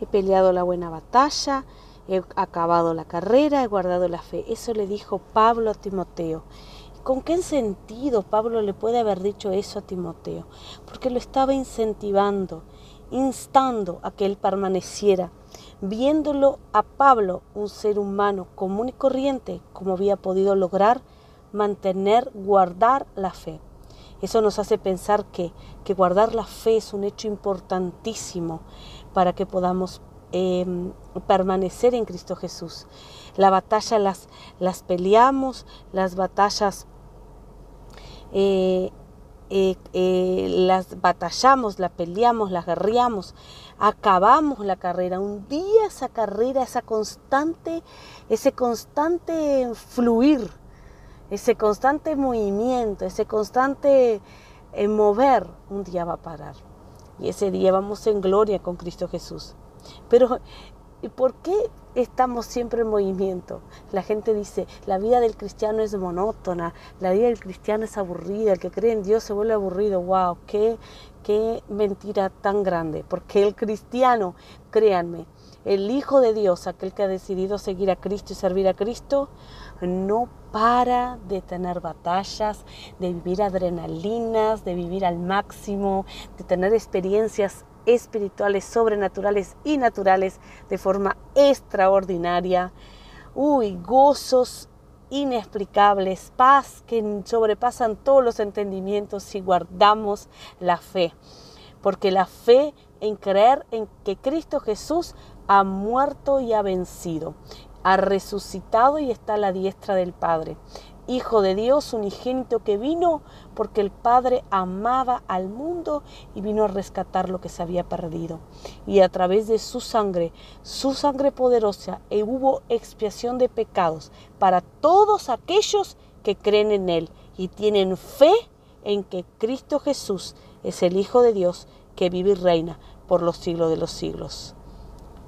he peleado la buena batalla, he acabado la carrera, he guardado la fe. Eso le dijo Pablo a Timoteo. ¿Con qué sentido Pablo le puede haber dicho eso a Timoteo? Porque lo estaba incentivando, instando a que él permaneciera, viéndolo a Pablo, un ser humano común y corriente, como había podido lograr mantener, guardar la fe. Eso nos hace pensar que, que guardar la fe es un hecho importantísimo para que podamos em, permanecer en Cristo Jesús. La batalla las, las peleamos, las batallas eh, eh, eh, las batallamos, las peleamos, las guerreamos, acabamos la carrera. Un día esa carrera, esa constante, ese constante fluir, ese constante movimiento, ese constante mover, un día va a parar. Y ese día vamos en gloria con Cristo Jesús. Pero, ¿por qué estamos siempre en movimiento. La gente dice, la vida del cristiano es monótona, la vida del cristiano es aburrida, el que cree en Dios se vuelve aburrido. ¡Wow! ¡Qué, qué mentira tan grande! Porque el cristiano, créanme, el Hijo de Dios, aquel que ha decidido seguir a Cristo y servir a Cristo, no para de tener batallas, de vivir adrenalinas, de vivir al máximo, de tener experiencias espirituales, sobrenaturales y naturales de forma extraordinaria. Uy, gozos inexplicables, paz que sobrepasan todos los entendimientos si guardamos la fe. Porque la fe en creer en que Cristo Jesús ha muerto y ha vencido, ha resucitado y está a la diestra del Padre. Hijo de Dios, unigénito que vino porque el Padre amaba al mundo y vino a rescatar lo que se había perdido. Y a través de su sangre, su sangre poderosa, eh, hubo expiación de pecados para todos aquellos que creen en Él y tienen fe en que Cristo Jesús es el Hijo de Dios que vive y reina por los siglos de los siglos.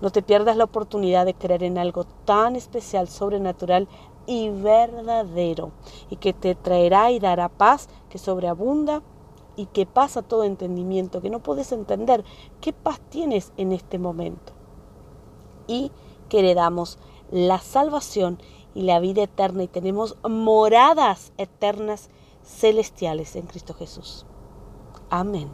No te pierdas la oportunidad de creer en algo tan especial, sobrenatural y verdadero, y que te traerá y dará paz que sobreabunda y que pasa todo entendimiento, que no puedes entender qué paz tienes en este momento. Y que le damos la salvación y la vida eterna y tenemos moradas eternas celestiales en Cristo Jesús. Amén.